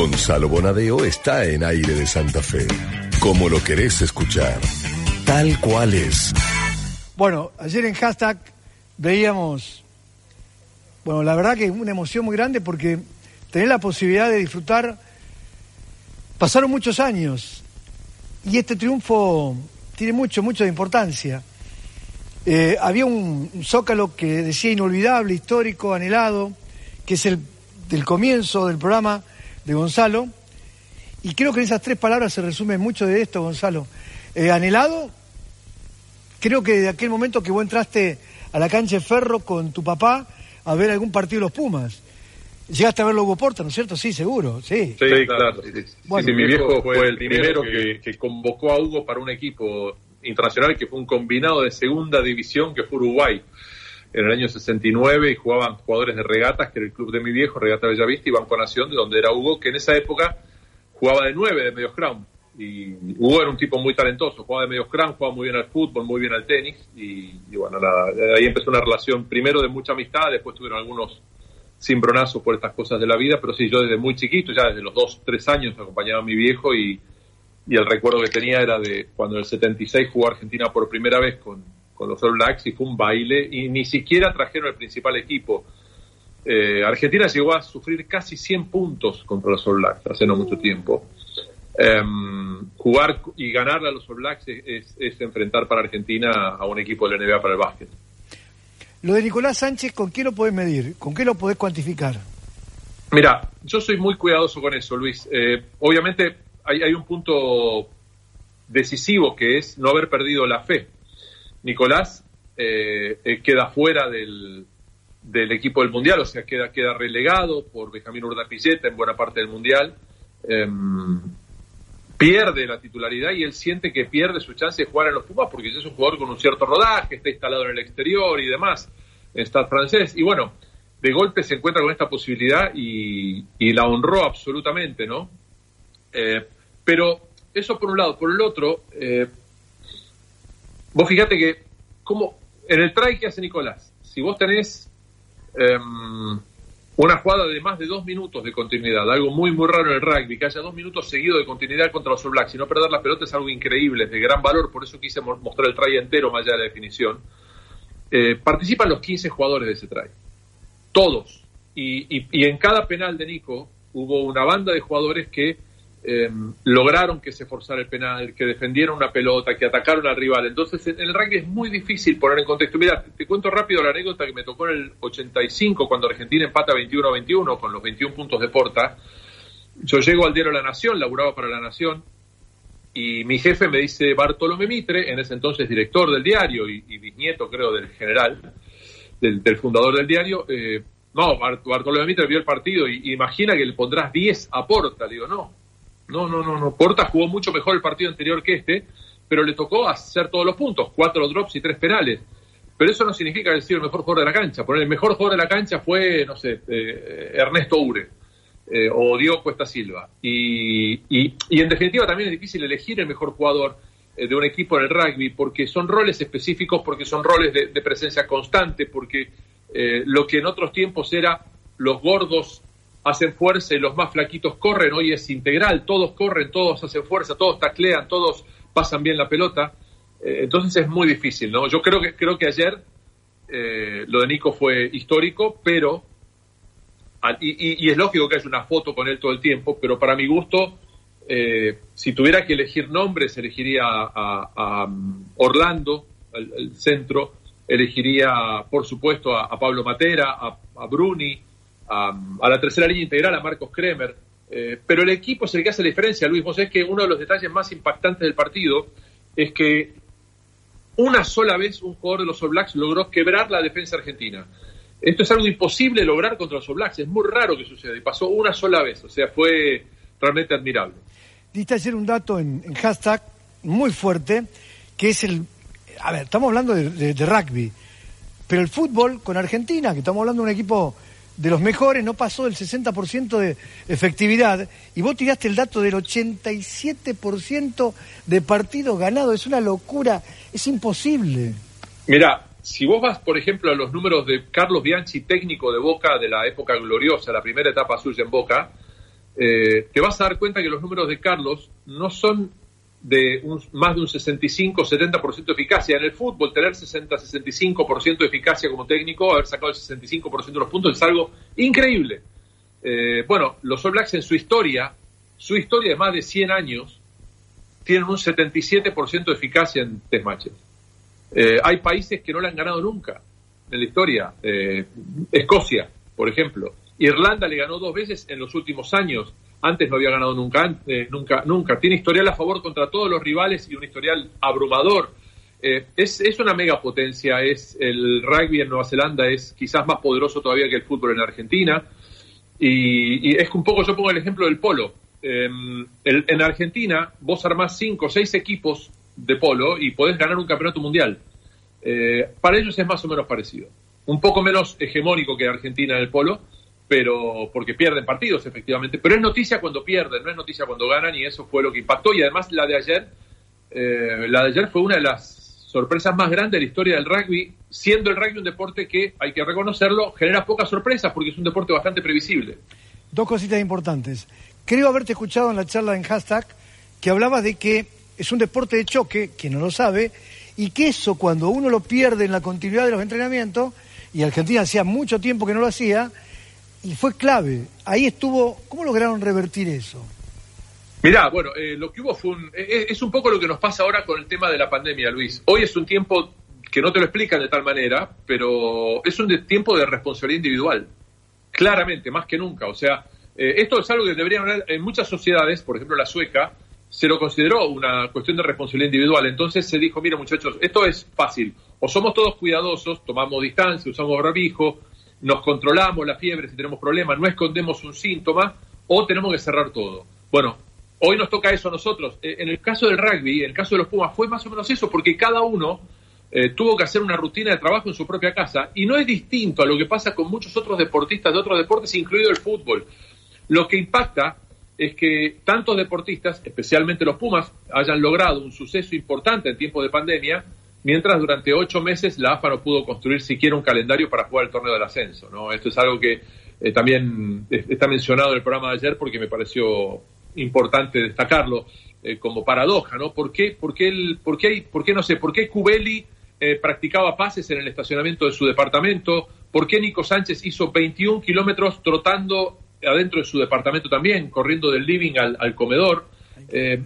Gonzalo Bonadeo está en aire de Santa Fe. Como lo querés escuchar. Tal cual es. Bueno, ayer en hashtag veíamos, bueno, la verdad que una emoción muy grande porque tener la posibilidad de disfrutar, pasaron muchos años y este triunfo tiene mucho, mucho de importancia. Eh, había un, un zócalo que decía inolvidable, histórico, anhelado, que es el del comienzo del programa de Gonzalo. Y creo que en esas tres palabras se resume mucho de esto, Gonzalo. Eh, anhelado, creo que de aquel momento que vos entraste a la cancha de Ferro con tu papá a ver algún partido de los Pumas. Llegaste a verlo Hugo Porta, ¿no es cierto? Sí, seguro, sí. Sí, claro. Sí, sí. Bueno. Sí, mi viejo fue el primero que, que convocó a Hugo para un equipo internacional que fue un combinado de segunda división que fue Uruguay en el año 69 y jugaban jugadores de regatas, que era el club de mi viejo, Regata Bellavista y Banco Nación, de donde era Hugo, que en esa época jugaba de nueve, de medio scrum. Y Hugo era un tipo muy talentoso, jugaba de medio scrum, jugaba muy bien al fútbol, muy bien al tenis. Y, bueno, nada, ahí empezó una relación primero de mucha amistad, después tuvieron algunos cimbronazos por estas cosas de la vida, pero sí, yo desde muy chiquito, ya desde los dos, tres años, acompañaba a mi viejo y, y el recuerdo que tenía era de cuando en el 76 jugó Argentina por primera vez con, con los All Blacks y fue un baile y ni siquiera trajeron el principal equipo. Eh, Argentina llegó a sufrir casi 100 puntos contra los All Blacks hace no mucho tiempo. Um, jugar y ganarle a los All Blacks es, es, es, enfrentar para Argentina a un equipo de la NBA para el básquet. Lo de Nicolás Sánchez, ¿con qué lo podés medir? ¿Con qué lo podés cuantificar? Mira, yo soy muy cuidadoso con eso, Luis. Eh, obviamente hay, hay un punto decisivo que es no haber perdido la fe. Nicolás eh, eh, queda fuera del, del, equipo del Mundial, o sea, queda, queda relegado por Benjamín Urdapilleta en buena parte del Mundial. Eh, pierde la titularidad y él siente que pierde su chance de jugar en los Pumas porque es un jugador con un cierto rodaje, está instalado en el exterior y demás, está francés. Y bueno, de golpe se encuentra con esta posibilidad y, la honró absolutamente, ¿no? Eh, pero eso por un lado. Por el otro, vos fíjate que, como en el try que hace Nicolás, si vos tenés eh, una jugada de más de dos minutos de continuidad, algo muy, muy raro en el rugby, que haya dos minutos seguidos de continuidad contra los All Blacks y no perder la pelota es algo increíble, es de gran valor, por eso quise mostrar el try entero más allá de la definición. Eh, participan los 15 jugadores de ese try, todos. Y, y, y en cada penal de Nico hubo una banda de jugadores que eh, lograron que se forzara el penal, que defendieron una pelota, que atacaron al rival. Entonces, en el rugby es muy difícil poner en contexto. Mira, te, cuento rápido la anécdota que me tocó en el 85, cuando Argentina empata 21-21 con los 21 puntos de Porta. Yo llego al diario La Nación, laburaba para La Nación, y mi jefe me dice Bartolomé Mitre, en ese entonces director del diario y, bisnieto, creo, del general, del, del fundador del diario. Eh, no, Bart, Bartolomé Mitre vio el partido y, y imagina que le pondrás 10 a Porta. Digo, no, no, no, no, no. Porta jugó mucho mejor el partido anterior que este, pero le tocó hacer todos los puntos, cuatro drops y tres penales. Pero eso no significa decir el mejor jugador de la cancha. Por el mejor jugador de la cancha fue, no sé, eh, Ernesto Ure eh, o Diego Cuesta Silva. Y, y, y, en definitiva también es difícil elegir el mejor jugador eh, de un equipo en el rugby porque son roles específicos, porque son roles de, presencia constante, porque lo que en otros tiempos era los gordos hacen fuerza y los más flaquitos corren, hoy es integral, todos corren, todos hacen fuerza, todos taclean, todos pasan bien la pelota, eh, entonces es muy difícil, ¿no? Yo creo que, creo que ayer eh, lo de Nico fue histórico, pero, y, y, es lógico que haya una foto con él todo el tiempo, pero para mi gusto, eh, si tuviera que elegir nombres, elegiría a, a, a Orlando, el, centro, elegiría, por supuesto, a Pablo Matera, a, Bruni, a, la tercera línea integral, a Marcos Kremer. Eh, pero el equipo es el que hace la diferencia, Luis. Vos es que uno de los detalles más impactantes del partido es que una sola vez un jugador de los All Blacks logró quebrar la defensa argentina. Esto es algo imposible lograr contra los All Blacks, es muy raro que suceda y pasó una sola vez, o sea, fue realmente admirable. Diste ayer un dato en, hashtag muy fuerte, que es el... A ver, estamos hablando de, de rugby, pero el fútbol con Argentina, que estamos hablando de un equipo de los mejores, no pasó del 60% de efectividad. Y vos tiraste el dato del 87% de partidos ganados. Es una locura, es imposible. Mira, si vos vas, por ejemplo, a los números de Carlos Bianchi, técnico de Boca de la época gloriosa, la primera etapa suya en Boca, eh, te vas a dar cuenta que los números de Carlos no son de un, más de un 65-70% de eficacia. En el fútbol, tener 60-65% de eficacia como técnico, haber sacado el 65% de los puntos es algo increíble. Eh, bueno, los All Blacks en su historia, su historia de más de 100 años, tienen un 77% de eficacia en test matches. Eh, hay países que no le han ganado nunca en la historia. Eh, Escocia, por ejemplo. Irlanda le ganó dos veces en los últimos años. Antes no había ganado nunca, nunca, nunca. Tiene historial a favor contra todos los rivales y un historial abrumador. es, es, una megapotencia. Es el rugby en Nueva Zelanda es quizás más poderoso todavía que el fútbol en Argentina. Y, es un poco, yo pongo el ejemplo del polo. Em, en Argentina vos armás cinco o seis equipos de polo y podés ganar un campeonato mundial. Eh, para ellos es más o menos parecido. Un poco menos hegemónico que Argentina en el polo, pero porque pierden partidos efectivamente. Pero es noticia cuando pierden, no es noticia cuando ganan y eso fue lo que impactó. Y además la de ayer, eh, la de ayer fue una de las sorpresas más grandes de la historia del rugby, siendo el rugby un deporte que, hay que reconocerlo, genera pocas sorpresas porque es un deporte bastante previsible. Dos cositas importantes. Creo haberte escuchado en la charla en hashtag que hablabas de que es un deporte de choque, que no lo sabe, y que eso cuando uno lo pierde en la continuidad de los entrenamientos, y Argentina hacía mucho tiempo que no lo hacía, y fue clave. Ahí estuvo, ¿cómo lograron revertir eso? Mirá, bueno, eh, lo que hubo fue un, eh, eh, es un poco lo que nos pasa ahora con el tema de la pandemia, Luis. Hoy es un tiempo que no te lo explican de tal manera, pero es un tiempo de responsabilidad individual, claramente, más que nunca. O sea, esto es algo que deberían haber en muchas sociedades, por ejemplo la sueca, se lo consideró una cuestión de responsabilidad individual. Entonces se dijo, mira muchachos, esto es fácil. O somos todos cuidadosos, tomamos distancia, usamos barbijo, nos controlamos la fiebre si tenemos problemas, no escondemos un síntoma, o tenemos que cerrar todo. Bueno, Hoy nos toca eso a nosotros. Eh, en el caso del rugby, en el caso de los Pumas, fue más o menos eso, porque cada uno eh, tuvo que hacer una rutina de trabajo en su propia casa y no es distinto a lo que pasa con muchos otros deportistas de otros deportes, incluido el fútbol. Lo que impacta es que tantos deportistas, especialmente los Pumas, hayan logrado un suceso importante en tiempo de pandemia, mientras durante ocho meses la AFA no pudo construir siquiera un calendario para jugar el torneo del ascenso. ¿no? Esto es algo que eh, también está mencionado en el programa de ayer porque me pareció importante destacarlo eh, como paradoja, ¿no? ¿Por qué, por qué, el, por qué, por qué no sé, por qué Cubeli eh, practicaba pases en el estacionamiento de su departamento? ¿Por qué Nico Sánchez hizo 21 kilómetros trotando adentro de su departamento también, corriendo del living al, comedor? Eh,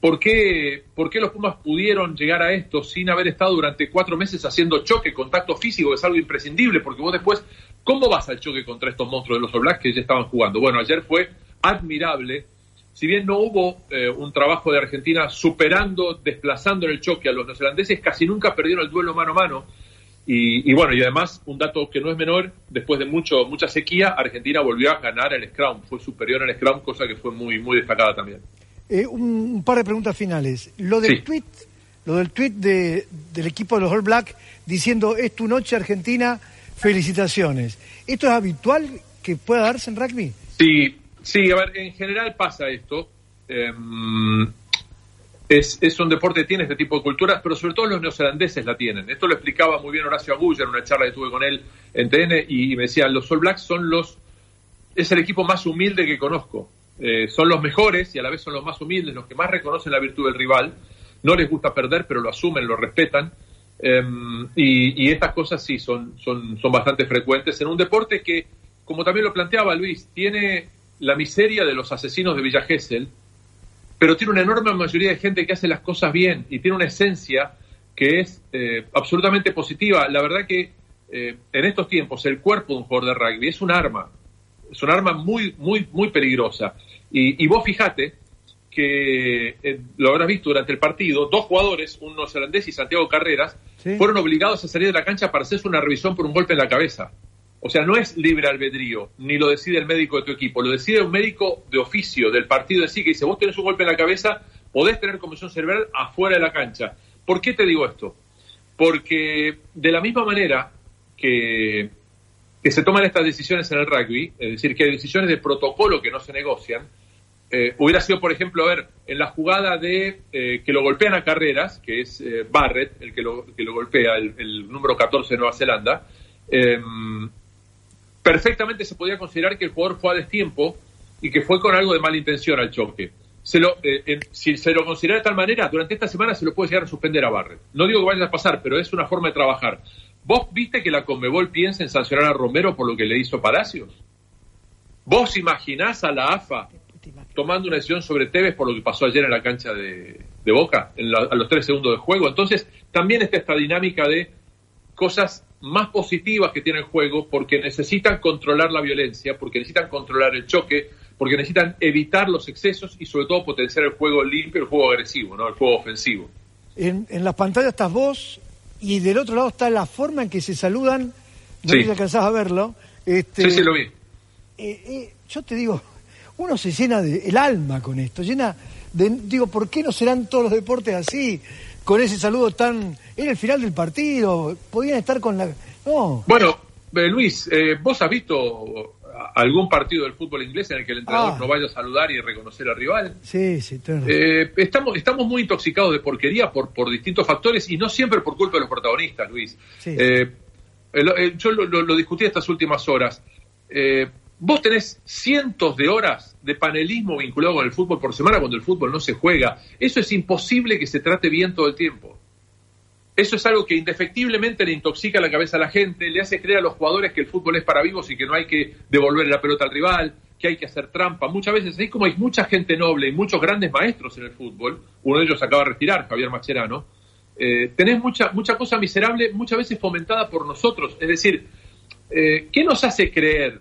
¿por, qué, ¿Por qué los Pumas pudieron llegar a esto sin haber estado durante cuatro meses haciendo choque, contacto físico, que es algo imprescindible? Porque vos después, ¿cómo vas al choque contra estos monstruos de los All Blacks que ya estaban jugando? Bueno, ayer fue admirable si bien no hubo eh, un trabajo de Argentina superando, desplazando en el choque a los neozelandeses, casi nunca perdieron el duelo mano a mano. Y, bueno, y además, un dato que no es menor, después de mucho, mucha sequía, Argentina volvió a ganar el Scrum, fue superior al Scrum, cosa que fue muy, muy destacada también. Eh, un, par de preguntas finales. Lo del tweet, lo del tweet de, del equipo de los All Black diciendo es tu noche Argentina, felicitaciones. ¿Esto es habitual que pueda darse en rugby? Sí, Sí, a ver, en general pasa esto. Em, es, un deporte que tiene este tipo de culturas, pero sobre todo los neozelandeses la tienen. Esto lo explicaba muy bien Horacio Agulla en una charla que tuve con él en TN y, me decía, los All Blacks son los, es el equipo más humilde que conozco. Eh, son los mejores y a la vez son los más humildes, los que más reconocen la virtud del rival. No les gusta perder, pero lo asumen, lo respetan. Em, y, estas cosas sí son, son, son bastante frecuentes en un deporte que, como también lo planteaba Luis, tiene la miseria de los asesinos de Villa Gesell, pero tiene una enorme mayoría de gente que hace las cosas bien y tiene una esencia que es eh, absolutamente positiva. La verdad que eh, en estos tiempos el cuerpo de un jugador de rugby es un arma, es un arma muy, muy, muy peligrosa. Y, vos fijate que eh, lo habrás visto durante el partido, dos jugadores, un neozelandés y Santiago Carreras, fueron obligados a salir de la cancha para hacerse una revisión por un golpe en la cabeza. O sea, no es libre albedrío, ni lo decide el médico de tu equipo, lo decide un médico de oficio del partido de sí que dice, vos tenés un golpe en la cabeza, podés tener conmoción cerebral afuera de la cancha. ¿Por qué te digo esto? Porque de la misma manera que, que se toman estas decisiones en el rugby, es decir, que hay decisiones de protocolo que no se negocian, eh, hubiera sido, por ejemplo, a ver, en la jugada de eh, que lo golpean a carreras, que es eh, Barrett, el que lo, que lo golpea, el, el, número 14 de Nueva Zelanda, perfectamente se podía considerar que el jugador fue a destiempo y que fue con algo de mala intención al choque. Se lo, si se lo considera de tal manera, durante esta semana se lo puede llegar a suspender a Barret. No digo que vaya a pasar, pero es una forma de trabajar. ¿Vos viste que la Conmebol piensa en sancionar a Romero por lo que le hizo Palacios? ¿Vos imaginás a la AFA tomando una decisión sobre Tevez por lo que pasó ayer en la cancha de, Boca, a los tres segundos de juego? Entonces, también está esta dinámica de cosas más positivas que tiene el juego porque necesitan controlar la violencia, porque necesitan controlar el choque, porque necesitan evitar los excesos y sobre todo potenciar el juego limpio, el juego agresivo, ¿no? el juego ofensivo. En, en las pantallas estás vos y del otro lado está la forma en que se saludan, no sé si alcanzás a verlo. Este, sí, sí, lo vi. Eh, eh, yo te digo, uno se llena de, el alma con esto, llena de, digo, ¿por qué no serán todos los deportes así? Con ese saludo tan, era el final del partido, podían estar con la, no. Bueno, eh, Luis, vos has visto algún partido del fútbol inglés en el que el entrenador ah. no vaya a saludar y reconocer al rival. Sí, sí, eh, estamos, estamos muy intoxicados de porquería por, por distintos factores y no siempre por culpa de los protagonistas, Luis. Eh, yo lo, discutí estas últimas horas. Eh, vos tenés cientos de horas de panelismo vinculado con el fútbol por semana cuando el fútbol no se juega. Eso es imposible que se trate bien todo el tiempo. Eso es algo que indefectiblemente le intoxica la cabeza a la gente, le hace creer a los jugadores que el fútbol es para vivos y que no hay que devolver la pelota al rival, que hay que hacer trampa. Muchas veces, así como hay mucha gente noble y muchos grandes maestros en el fútbol, uno de ellos acaba de retirar, Javier Macherano, eh, tenés mucha, mucha cosa miserable, muchas veces fomentada por nosotros. Es decir, eh, ¿qué nos hace creer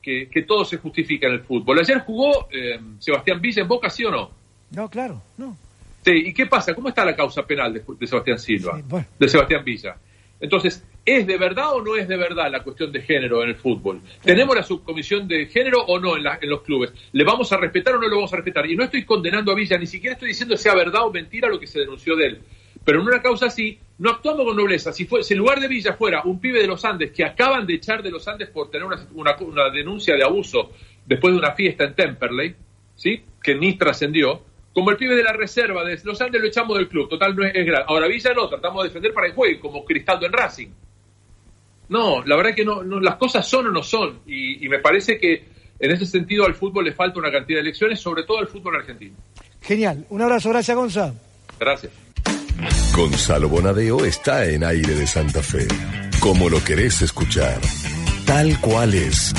que, todo se justifica en el fútbol? Ayer jugó eh, Sebastián Villa en Boca, ¿sí o no? No, claro, no. ¿Y qué pasa? ¿Cómo está la causa penal de, Sebastián Silva, de Sebastián Villa? Entonces, ¿es de verdad o no es de verdad la cuestión de género en el fútbol? ¿Tenemos la subcomisión de género o no en, en, los clubes? ¿Le vamos a respetar o no le vamos a respetar? Y no estoy condenando a Villa, ni siquiera estoy diciendo sea verdad o mentira lo que se denunció de él. Pero en una causa así, no actuamos con nobleza. Si, fue, si en lugar de Villa fuera un pibe de los Andes que acaban de echar de los Andes por tener una, una denuncia de abuso después de una fiesta en Temperley, ¿sí? que ni trascendió, como el pibe de la reserva de Los Andes lo echamos del club, total no es, grave. Ahora Villa no, tratamos de defender para el juego, como Cristaldo en Racing. No, la verdad es que no, las cosas son o no son. Y, me parece que en ese sentido al fútbol le falta una cantidad de elecciones, sobre todo al fútbol argentino. Genial. Un abrazo, gracias Gonzalo. Gracias. Gonzalo Bonadeo está en aire de Santa Fe. Como lo querés escuchar. Tal cual es.